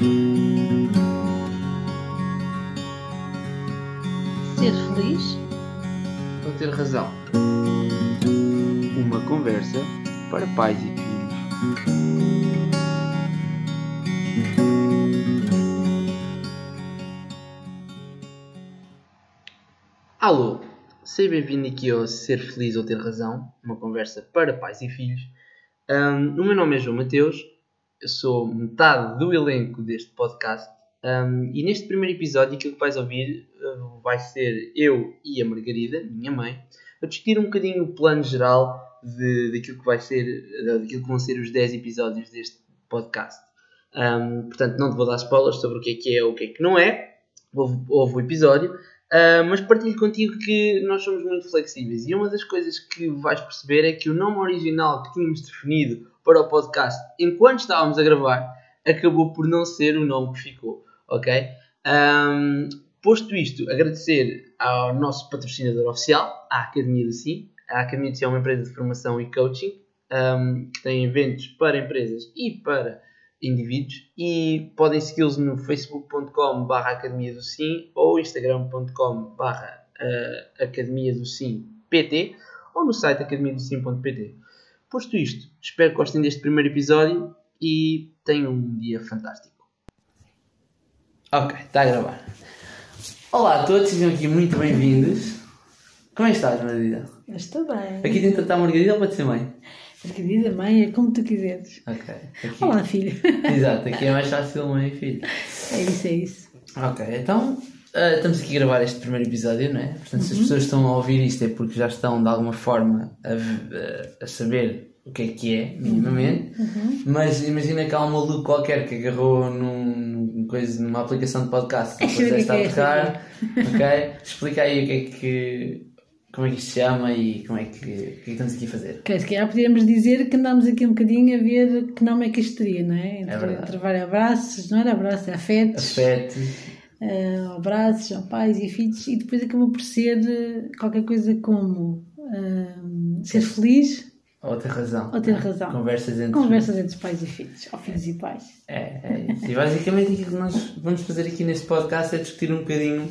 Ser feliz? Ou ter razão? Uma conversa para pais e filhos. Alô, seja bem-vindo aqui ao Ser Feliz ou Ter Razão, uma conversa para pais e filhos. Ahm, o meu nome é João Mateus, eu sou metade do elenco deste podcast. Ahm, e neste primeiro episódio aquilo que vais ouvir ah, vai ser eu e a Margarida, minha mãe, a discutir um bocadinho o plano geral de, daquilo, que vai ser, daquilo que vão ser os 10 episódios deste podcast. Ahm, portanto, não te vou dar spoilers sobre o que é que é ou o que é que não é, houve, o episódio, ah, mas partilho contigo que nós somos muito flexíveis. E uma das coisas que vais perceber é que o nome original que tínhamos definido para o podcast enquanto estávamos a gravar acabou por não ser o nome que ficou, ok? Ahm, posto isto, agradecer ao nosso patrocinador oficial, a Academia do Sim. A Academia do Sim é uma empresa de formação e coaching ahm, que tem eventos para empresas e para indivíduos e podem segui-los no facebook.com barra Academia do Sim ou instagram.com barra uh, Academia do Sim PT ou no site academiadosim.pt Posto isto, espero que gostem deste primeiro episódio e tenham um dia fantástico. Ok, está a gravar. Olá a todos, sejam aqui muito bem-vindos. Como é que estás, Margarida? Eu estou bem. Aqui dentro está a Margarida ou pode ser mãe? Margarida, mãe, é como tu quiseres. Ok. Aqui. Olá, filho. Exato, aqui é mais fácil mãe e filho. É isso, é isso. Ok, então ah, estamos aqui a gravar este primeiro episódio, não é? Portanto, se as pessoas estão a ouvir isto é porque já estão de alguma forma a, a saber o que é que é, minimamente. Mas imagina que há um maluco qualquer que agarrou num, coisa, numa aplicação de podcast e eu depois está que a é tocar. ok? Explica aí o que é que. Como é que isto se chama e como é que, o que é que estamos aqui a fazer. Ok, se calhar podíamos dizer que andámos aqui um bocadinho a ver que nome é que isto teria, não é? Entre, verdade. entre vários abraços, não era abraços, é afetos. Afeto. Ah, abraços pais e filhos e depois acabou por ser eh, qualquer coisa como ah, ser feliz Ou ter razão. ou ter é? razão. Conversas entre Conversas entre pais e filhos, ou filhos e pais. É, é isso. E basicamente aquilo que nós vamos fazer aqui neste podcast é discutir um bocadinho.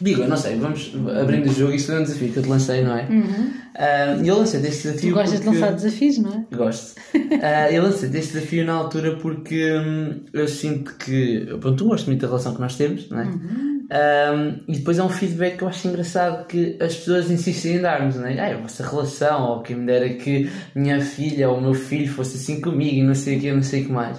Digo, eu não sei, vamos abrindo o jogo. Isto é um desafio que eu te lancei, não é? Ah, E eu lancei este Tu desafio. gostas de porque... lançar desafios, não é? Gosto. Ah, eu lancei este desafio na altura porque hum, eu sinto que. Pronto, tu gostas muito da relação que nós temos, não é? Ah, e depois é um feedback que eu acho engraçado que as pessoas insistem em dar-nos, não é? Ah, a vossa relação, ou quem me dera que minha filha ou o meu filho fosse assim comigo e não sei o que, não sei o que mais.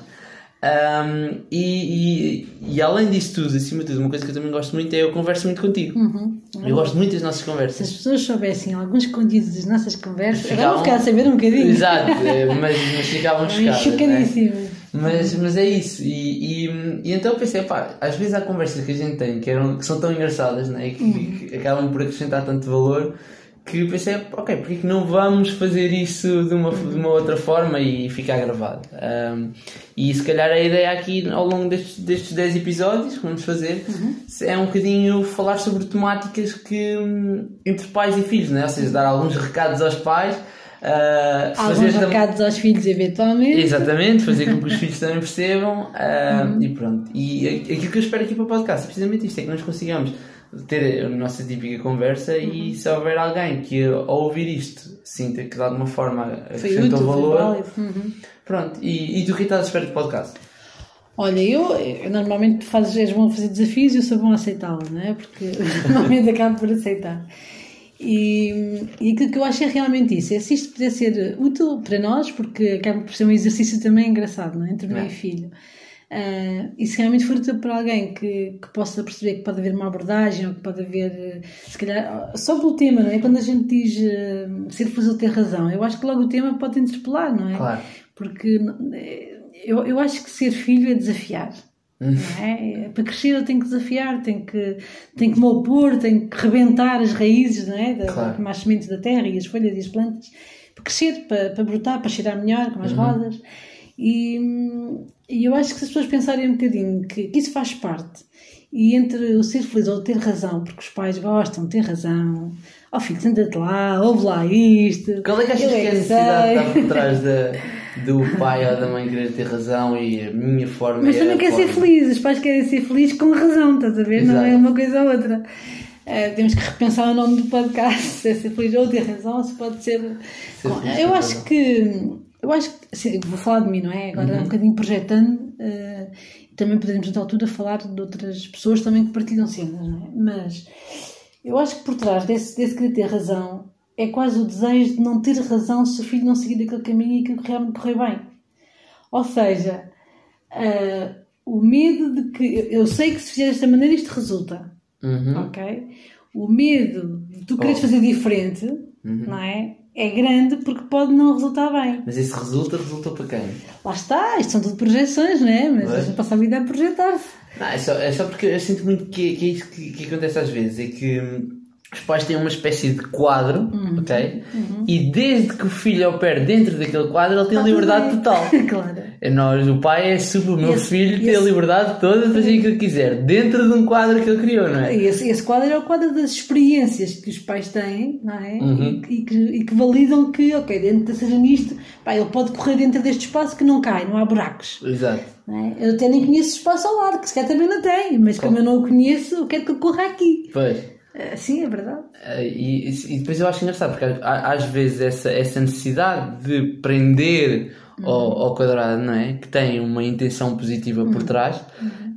Um, e, e, e além disso tudo, acima de tudo, uma coisa que eu também gosto muito é eu converso muito contigo. Uhum. Eu gosto muito das nossas Se as conversas. pessoas soubessem alguns conteúdos das nossas conversas, agora Ficavam- vou ficar a saber um bocadinho. Exato, é, mas, mas ficavam chocadas. não é? Chocadíssimas. Mas, mas é isso. E, e, e então eu pensei, pá, às vezes há conversas que a gente tem que, eram, que são tão engraçadas né? e que, que acabam por acrescentar tanto valor que pensei, ok, porque que não vamos fazer isso de uma, de uma outra forma e ficar gravado? Um, e se calhar a ideia aqui ao longo destes, destes 10 episódios que vamos fazer é um bocadinho falar sobre temáticas que hum, entre pais e filhos, né? ou seja, dar alguns recados aos pais. uh, Alguns fazer tam- recados aos filhos, eventualmente. Exatamente, fazer com que os filhos também percebam ah, e pronto. E aquilo que eu espero aqui para o podcast é precisamente isto: é que nós consigamos ter a nossa típica conversa e se houver alguém que ao ouvir isto sinta que de alguma forma acrescentou valor. Uhum. pronto. E, e tu que estás à espera do podcast? Olha, eu, eu normalmente fazes, és bom a fazer desafios e eu sou bom a aceitá-los, não é? Porque normalmente acabo por aceitar. E, e aquilo que eu acho é realmente isso: é se isto puder ser útil para nós, porque acaba por ser um exercício também engraçado, não é? Entre mãe É. e filho. Ah, e se realmente for útil para alguém que, que possa perceber que pode haver uma abordagem ou que pode haver, eh, se calhar, só pelo tema, não é? Quando a gente diz eh, ser ou ter razão, eu acho que logo o tema pode interpelar, não é? Claro. Porque eh, eu, eu acho que ser filho é desafiar. Não é? Para crescer eu tenho que desafiar, tenho que, tenho que me opor, tenho que rebentar as raízes, não é? Da, Claro. como as sementes da terra e as folhas e as plantas, para crescer, para, para brotar, para cheirar melhor, como as Uhum. rodas. E, e eu acho que se as pessoas pensarem um bocadinho que, que isso faz parte, e entre o ser feliz ou ter razão, porque os pais gostam de ter razão, ó filho, senta-te lá, ouve lá isto. Qual é que achas que é a necessidade que está por trás da, do pai ou da mãe querer ter razão e a minha forma Mas é também quer ser feliz, os pais querem ser felizes com razão, estás a ver? Não Exato. é uma coisa ou outra. Eh, temos que repensar o nome do podcast, se é ser feliz ou ter razão, se pode ser. Ser eu acho razão. que. Eu acho que. Assim, vou falar de mim, não é? Agora Uhum. um bocadinho projetando. eh, também podemos, noutra altura, falar de outras pessoas também que partilham cenas, não é? Mas eu acho que por trás desse, desse querer ter razão é quase o desejo de não ter razão se o filho não seguir aquele caminho e aquilo realmente correr bem. Ou seja, ah, o medo de que. eu- sei que se fizer desta maneira isto resulta, Uhum. ok? O medo de tu quereres Oh. fazer diferente, Uhum. não é? É grande porque pode não resultar bem. Mas esse resulta, resulta para quem? Lá está, isto são tudo projeções, não é? Mas Pois. a gente passa a vida a projetar-se. Não, é, só, é só porque eu sinto muito que, que é isso que, que acontece às vezes. É que hum, os pais têm uma espécie de quadro, Uhum. ok? E desde que o filho opera dentro daquele quadro, ele tem tudo liberdade total. claro. É nós, o pai é super, o meu Esse- filho tem a esse- liberdade toda de fazer o que ele quiser, dentro de um quadro que ele criou, não é? Esse, esse quadro é o quadro das experiências que os pais têm, não é? Uhum. E, e que, e que validam que, ok, dentro de seja nisto, pá, ele pode correr dentro deste espaço que não cai, não há buracos. Exato. é? Eu até nem conheço o espaço ao lado, que sequer também não tem, mas como eu não o conheço, eu quero que ele corra aqui. Pois. Ah, Sim, é verdade. Eh, E, e depois eu acho engraçado, porque às vezes essa, essa necessidade de prender ao, ao quadrado, não é? Que tem uma intenção positiva por trás,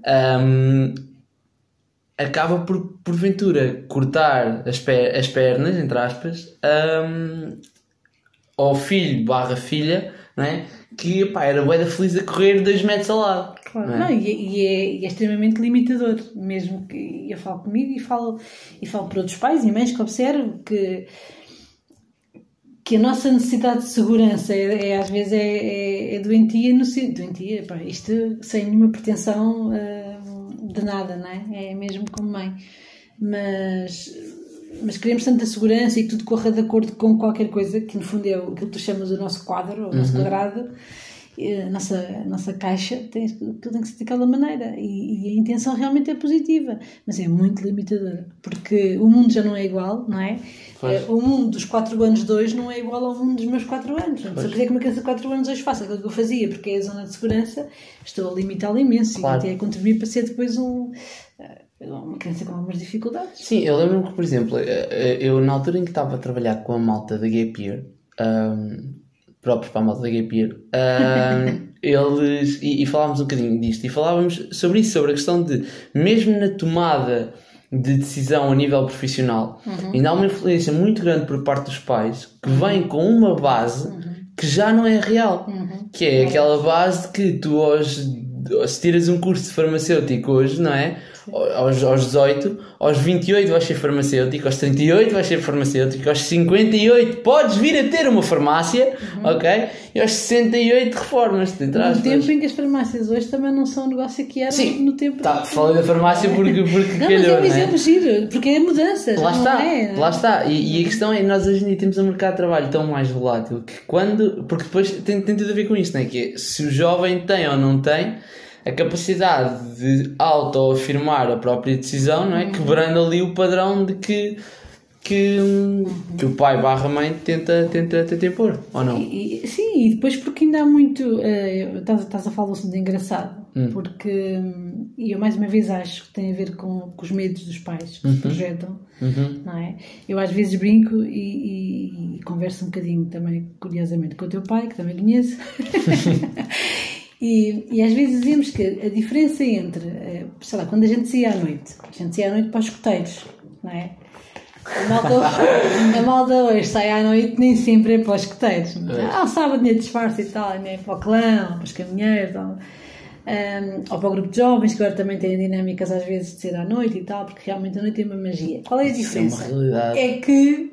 ahm, acaba por, porventura, cortar as, per- as pernas, entre aspas, ahm, ao filho barra filha, não é? Que pá, era bué da feliz a correr dois metros ao lado. Claro. não é? Não, e, é- e é, e é extremamente limitador, mesmo que eu falo comigo e falo, e falo por outros pais e mães que observo que, que a nossa necessidade de segurança é, é, às vezes é, é, é doentia no doentia, pá, isto sem nenhuma pretensão hum, de nada, não é? É mesmo como mãe. Mas, mas queremos tanta segurança e que tudo corra de acordo com qualquer coisa, que no fundo é o- que tu chamas o nosso quadro, o nosso quadrado, eh, a nossa, a nossa caixa tem, aquilo tem que ser daquela maneira e, e a intenção realmente é positiva, mas é muito limitadora, porque o mundo já não é igual, não é? Pois. Eh, O mundo dos 4 anos de hoje não é igual ao mundo dos meus 4 anos. Portanto, se eu quiser que uma criança de 4 anos hoje faça aquilo que eu fazia, porque é a zona de segurança, estou a limitá-la imenso Claro. e até a contribuir para ser depois um, eh, uma criança com algumas dificuldades. Sim, eu lembro-me que, por exemplo, eh, eh, eu na altura em que estava a trabalhar com a malta da Gap Year, ahm, próprios para a malta da Gap Year, ahm, eles, e, e falámos um bocadinho disto, e falávamos sobre isso, sobre a questão de, mesmo na tomada de decisão a nível profissional, ainda há uma influência muito grande por parte dos pais que vem com uma base que já não é real, que é aquela base de que tu hoje se tiras um curso de farmacêutico hoje, não é? Aos, aos 18, aos 28 vais ser farmacêutico, aos 38 vais ser farmacêutico, aos 58 podes vir a ter uma farmácia, ok? E aos 68 reformas-te, No aspas. tempo em que as farmácias hoje também não são um negócio que eram Sim, no tempo. Tá, falei da farmácia porque, porque Não, mas calhou, é um é? exemplo giro, porque é mudanças. Lá não está, é, é? lá está. E, e a questão é, nós hoje em dia temos um mercado de trabalho tão mais volátil que quando. Porque depois tem, tem tudo a ver com isto, não é? Que é, se o jovem tem ou não tem a capacidade de auto-afirmar a própria decisão, não é? Quebrando ali o padrão de que. Que, que o pai barra mãe tenta, tenta, tenta impor, ou não? E- sim, e depois porque ainda há muito. eh, estás, estás a falar de engraçado, Hum. porque. E eu mais uma vez acho que tem a ver com, com os medos dos pais que se projetam, Uhum. não é? Eu às vezes brinco e, e- e converso um bocadinho também, curiosamente, com o teu pai, que também conheço. E, e às vezes dizíamos que a diferença entre, eh, sei lá, quando a gente saía à noite, a gente saía à noite para os escoteiros, não é? A malta, a hoje sai à noite nem sempre é para os escoteiros. Ah, um sábado nem disfarce e tal, nem é para o clã, para os caminheiros, ou, um, ou para o grupo de jovens, que agora também têm dinâmicas às vezes de ser à noite e tal, porque realmente a noite tem uma magia. Qual é a Isso é uma diferença? realidade. É que.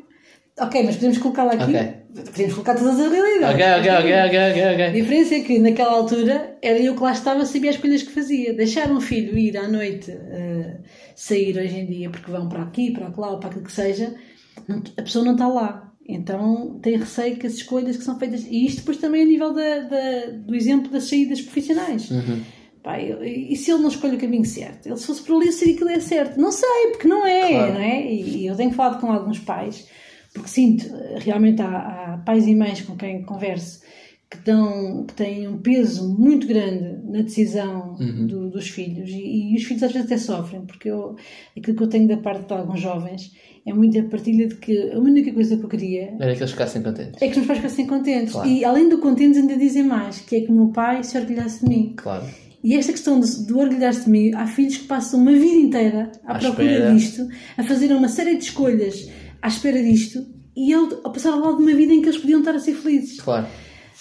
Ok, mas podemos colocá-la aqui. Ok. Podemos colocar todas as realidades. Ok, ok, ok, ok, ok, A diferença é que naquela altura era eu que lá estava, sabia as coisas que fazia. Deixar um filho ir à noite eh, sair hoje em dia, porque vão para aqui, para lá ou para aquilo que seja, a pessoa não está lá. Então tem receio que as escolhas que são feitas. E isto depois também a nível da, da- do exemplo das saídas profissionais. Pá, eu- e se ele não escolhe o caminho certo? Ele se fosse por ali, seria que ele é certo. Não sei, porque não é, Claro. não é? E, e eu tenho falado com alguns pais, porque sinto, realmente há, há pais e mães com quem converso que, dão, que têm um peso muito grande na decisão Uhum. do- dos filhos e, e os filhos às vezes até sofrem, porque eu, aquilo que eu tenho da parte de alguns jovens é muito a partilha de que a única coisa que eu queria Era que eles ficassem contentes. é que os meus pais ficassem contentes. Claro. E além do contentes, ainda dizem mais, que é que o meu pai se orgulhasse de mim. Claro. E esta questão de, de orgulhar-se de mim, há filhos que passam uma vida inteira à, À procura espera. disto, a fazer uma série de escolhas à espera disto, e ele a passar ao lado de uma vida em que eles podiam estar a ser felizes. Claro.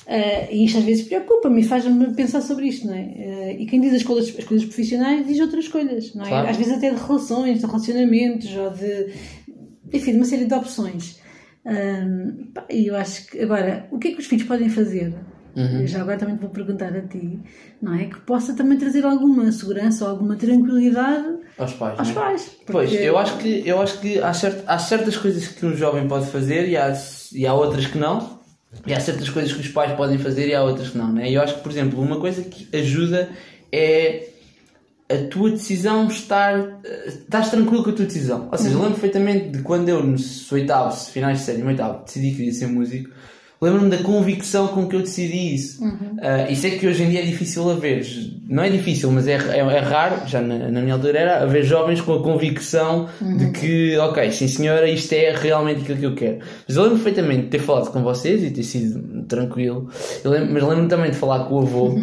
Ah, e isto às vezes preocupa-me e faz-me pensar sobre isto, não é? Ah, e quem diz as coisas, as coisas profissionais diz outras coisas, não é? Claro. Às vezes até de relações, de relacionamentos ou de. enfim, de uma série de opções. Ah, E eu acho que. Agora, o que é que os filhos podem fazer? Uhum. Já agora também te vou perguntar a ti, não é? Que possa também trazer alguma segurança ou alguma tranquilidade Aos pais. aos não é? pais. Pois, Porque- eu acho que, eu acho que há, cert- há certas coisas que um jovem pode fazer e há, e há outras que não. E há certas coisas que os pais podem fazer e há outras que não. Né? E eu acho que, por exemplo, uma coisa que ajuda é a tua decisão estar. Estás tranquilo com a tua decisão. Ou seja, eu lembro perfeitamente de quando eu, nos oitavos, finais de série, no oitavo, decidi que queria ser músico. Lembro-me da convicção com que eu decidi isso. Ah, isso é que hoje em dia é difícil a ver. Não é difícil, mas é, é, é raro, já na, na minha altura era, haver jovens com a convicção de que, ok, sim senhora, isto é realmente aquilo que eu quero. Mas eu lembro perfeitamente de ter falado com vocês e ter sido tranquilo. Lembro- mas lembro-me também de falar com o avô.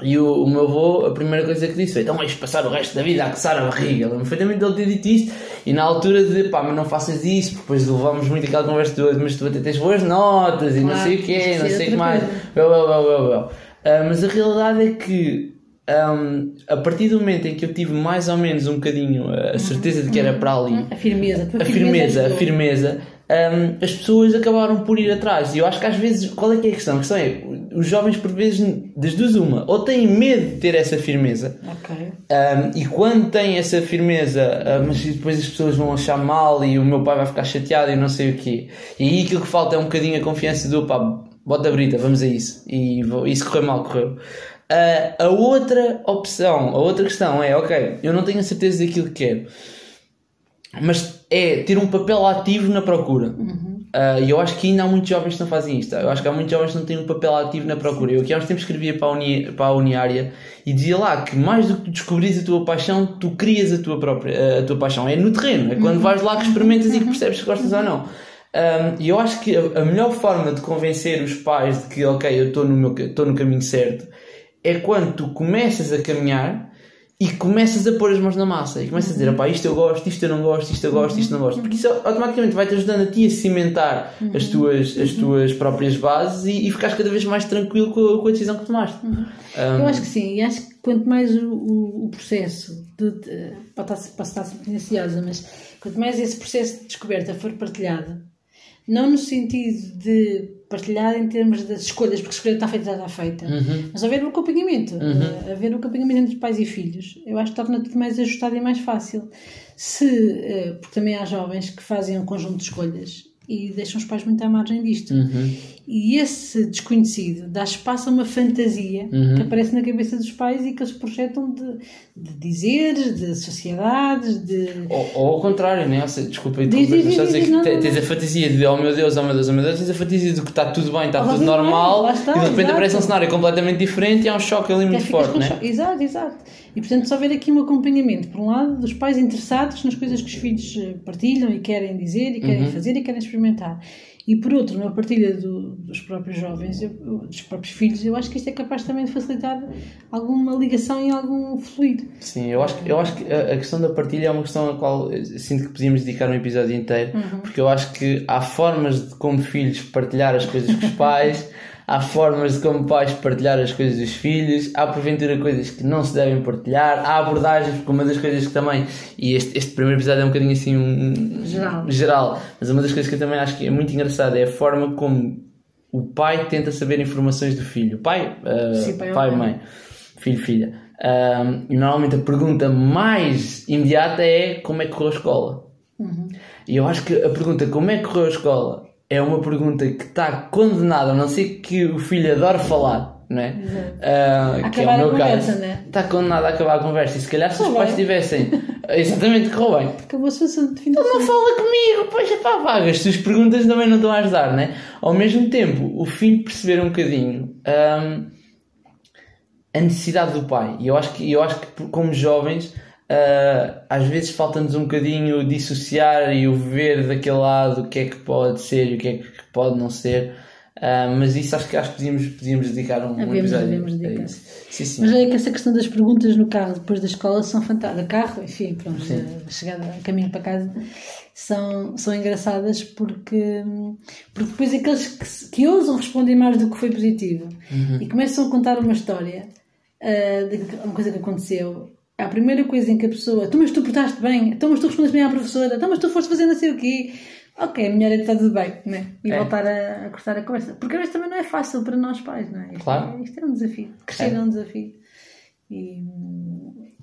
E o, o meu avô, a primeira coisa que disse foi: então vais passar o resto da vida a coçar a barriga. Lembro perfeitamente dele ter dito isto. E na altura de pá, mas não faças isso, porque depois levámos muito aquela conversa de mas tu até tens boas notas e não sei o quê, não sei o que mais. Well, well, well, well, well. Ah, mas a realidade é que ahm, a partir do momento em que eu tive mais ou menos um bocadinho a a certeza de que era para ali, A firmeza, a tua a firmeza, a firmeza, hum, as pessoas acabaram por ir atrás. E eu acho que às vezes, qual é que é a questão? A questão é, os jovens por vezes, das duas uma, ou têm medo de ter essa firmeza, Ok. hum, e quando têm essa firmeza, hum, mas depois as pessoas vão achar mal e o meu pai vai ficar chateado e não sei o quê. E aí aquilo que falta é um bocadinho a confiança do pá, bota a brita, vamos a isso. E se correr mal, correu. Ah, a outra opção, a outra questão é, ok, eu não tenho a certeza daquilo que quero mas é ter um papel ativo na procura. Ah, E eu acho que ainda há muitos jovens que não fazem isto. Eu acho que há muitos jovens que não têm um papel ativo na procura. Eu aqui há uns tempos escrevia para a, uni, para a Uniária e dizia lá que mais do que descobrires a tua paixão, tu crias a tua própria a tua paixão. É no terreno, é quando vais lá que experimentas e que percebes se gostas ou não. Ah, E eu acho que a, a melhor forma de convencer os pais de que, ok, eu estou no, meu, estou no caminho certo, é quando tu começas a caminhar e começas a pôr as mãos na massa e começas a dizer, opá, isto eu gosto, isto eu não gosto, isto eu gosto, isto não gosto, porque isso automaticamente vai-te ajudando a ti a cimentar as tuas, as tuas próprias bases e, e ficares cada vez mais tranquilo com a, com a decisão que tomaste. Eu acho que sim, e acho que quanto mais o, o- o processo de, de pode estar, estar ansiosa, mas quanto mais esse processo de descoberta for partilhado, não no sentido de partilhar em termos das escolhas, porque a escolha está feita, já está feita, mas haver um acompanhamento, eh, haver um acompanhamento entre pais e filhos, eu acho que torna tudo mais ajustado e mais fácil. Se, eh, porque também há jovens que fazem um conjunto de escolhas e deixam os pais muito à margem disto. E esse desconhecido dá espaço a uma fantasia que aparece na cabeça dos pais e que eles projetam de, de dizeres, de sociedades, de. Ou, ou ao contrário, né? Ou seja, desculpa, Diz, interromper, diz, a diz, dizer que não, tens não. a fantasia de oh meu Deus, oh meu Deus, oh meu Deus, tens a fantasia de que está tudo bem, está Oh, tudo normal está, e de repente exato. aparece um cenário completamente diferente e há um choque ali Até muito forte, né? Exato, exato. E portanto, só haver aqui um acompanhamento, por um lado, dos pais interessados nas coisas que os filhos eh, partilham e querem dizer e querem fazer e querem experimentar. E por outro, na partilha do- dos próprios jovens, eu- dos próprios filhos, eu acho que isto é capaz também de facilitar alguma ligação e algum fluido. Sim, eu acho, eu acho que a, a questão da partilha é uma questão a qual sinto que podíamos dedicar um episódio inteiro, porque eu acho que há formas de como filhos partilhar as coisas com os pais, há formas de como pais partilhar as coisas dos filhos, há porventura coisas que não se devem partilhar, há abordagens, porque uma das coisas que também, e este, este primeiro episódio é um bocadinho assim um, Geral. geral, mas uma das coisas que eu também acho que é muito engraçada é a forma como o pai tenta saber informações do filho. Pai, uh, Sim, pai pai, mãe. mãe, filho, filha. Um, e normalmente a pergunta mais imediata é como é que correu a escola. E eu acho que a pergunta como é que correu a escola é uma pergunta que está condenada, a não ser que o filho adore falar, não é? Ah, que é Acabar o a meu conversa, caso. né? Está condenado a acabar a conversa. E se calhar se os pais tivessem Exatamente, correu bem. Acabou-se o assunto de fim de Ele não fala comigo, pois é pá, vagas. As tuas perguntas também não estão a ajudar, né? Ao mesmo tempo, o filho perceber um bocadinho hum, a necessidade do pai. E eu acho que, eu acho que como jovens, ah, às vezes falta-nos um bocadinho dissociar e o ver daquele lado o que é que pode ser e o que é que pode não ser. Ah, mas isso acho que acho que podíamos, podíamos dedicar um, um Havemos- episódio. havemos dedicar. Sim, sim. Mas é que essa questão das perguntas no carro depois da escola são fantásticas. Carro, enfim, pronto, Sim. a chegada a caminho para casa, são, são engraçadas porque, porque depois aqueles que, que ousam responder mais do que foi positivo Uhum. e começam a contar uma história ah, de uma coisa que aconteceu. A primeira coisa em que a pessoa, então, mas tu portaste bem, então, mas tu respondeste bem à professora, então, mas tu foste fazer não sei o quê. Ok, a melhor é estar tudo bem, né? E É. voltar a, a cortar a conversa. Porque às vezes também não é fácil para nós pais, não é? Isto, Claro. é, isto é um desafio. Crescer É. é, um desafio. E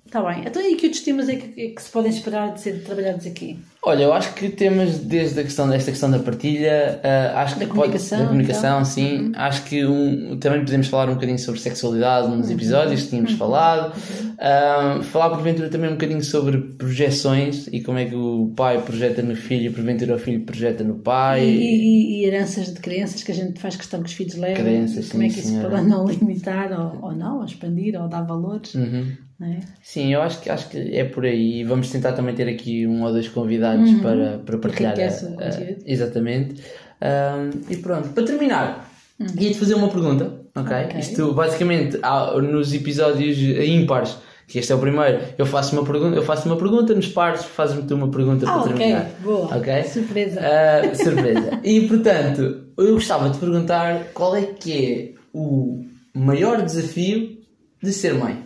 está bem. Então, e que outros temas é que, é que se podem esperar de ser trabalhados aqui? Olha, eu acho que temas desde a questão desta questão da partilha, ah, acho Da que comunicação, pode, da comunicação, então. sim. Acho que um, também podemos falar um bocadinho sobre sexualidade nos episódios que tínhamos falado. Ah, falar porventura também um bocadinho sobre projeções e como é que o pai projeta no filho e porventura o filho projeta no pai. E, e- e heranças de crenças que a gente faz questão que os filhos levam. Crenças, como é sim, que isso senhora. pode não limitar ou, ou não, ou expandir ou dar valores. Uhum. É? Sim, eu acho que, acho que é por aí. Vamos tentar também ter aqui um ou dois convidados para, para partilhar. A- a- conteúdo. exatamente. Ah, e pronto, para terminar, ia-te fazer uma pergunta, ok? Ok. Isto basicamente há- nos episódios ímpares, que este é o primeiro, eu faço uma pergunta, eu faço uma pergunta, nos pares fazes-me tu uma pergunta Ah, para ok. terminar. Boa. Ok? Surpresa. Ah, surpresa. e portanto, eu gostava de perguntar qual é que é o maior desafio de ser mãe.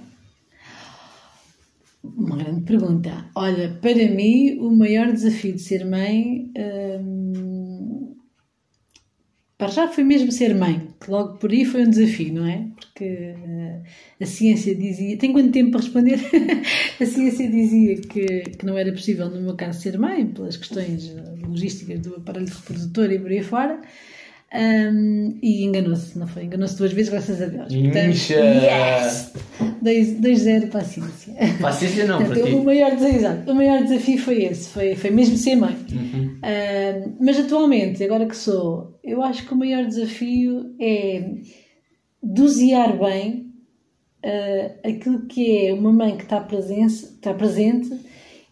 Uma grande pergunta. Olha, para mim, o maior desafio de ser mãe. hum, para já foi mesmo ser mãe, que logo por aí foi um desafio, não é? Porque eh, a ciência dizia. Tem quanto tempo para responder? a ciência dizia que, que não era possível, no meu caso, ser mãe, pelas questões logísticas do aparelho reprodutor e por aí fora. Hum, e enganou-se, não foi? Enganou-se duas vezes, graças a Deus. Incha! yes! 2-0 para a ciência. Paciência não, para Portanto, ti. o, maior, desafio- o maior desafio foi esse, foi, foi mesmo ser mãe. Uhum. Ah, mas atualmente, agora que sou, eu acho que o maior desafio é dosear bem ah, aquilo que é uma mãe que está presente, está presente,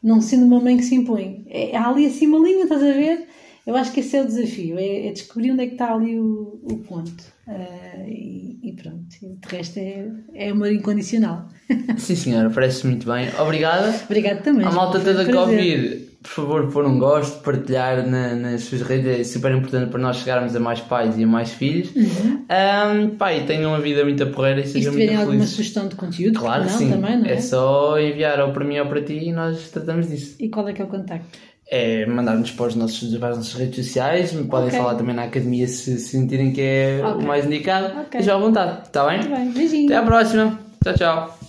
não sendo uma mãe que se impõe. É, há ali assim uma linha, estás a ver? Eu acho que esse é o desafio, é, é descobrir onde é que está ali o, o ponto. Ah, e, e pronto, e de resto é, é amor incondicional. Sim, senhora, parece muito bem. Obrigada. Obrigada também. A malta um toda que ouvir, por favor, pôr um gosto, partilhar na- nas suas redes, é super importante para nós chegarmos a mais pais e a mais filhos. Ahm, pá, e tenham uma vida muito porreira e E se sejam tiverem alguma sugestão de conteúdo, Claro não, sim. também, não é? é só enviar ou para mim ou para ti e nós tratamos disso. E qual é que é o contacto? É mandar-nos para, os nossos, para as nossas redes sociais, me podem Ok. falar também na academia se sentirem que é Ok. o mais indicado. Ok. Esteja à vontade, está bem? Muito bem, beijinho. Até à próxima. Tchau, tchau.